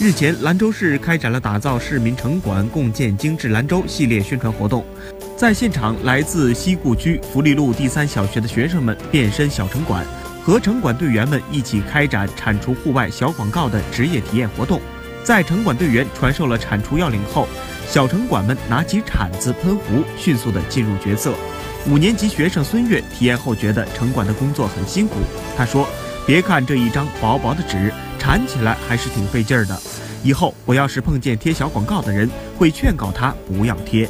日前，兰州市开展了打造市民城管、共建精致兰州系列宣传活动。在现场，来自西固区福利路第三小学的学生们变身小城管，和城管队员们一起开展铲除户外小广告的职业体验活动。在城管队员传授了铲除要领后，小城管们拿起铲子、喷壶，迅速地进入角色。五年级学生孙悦体验后觉得城管的工作很辛苦。他说：“别看这一张薄薄的纸。”缠起来还是挺费劲儿的，以后我要是碰见贴小广告的人，会劝告他不要贴。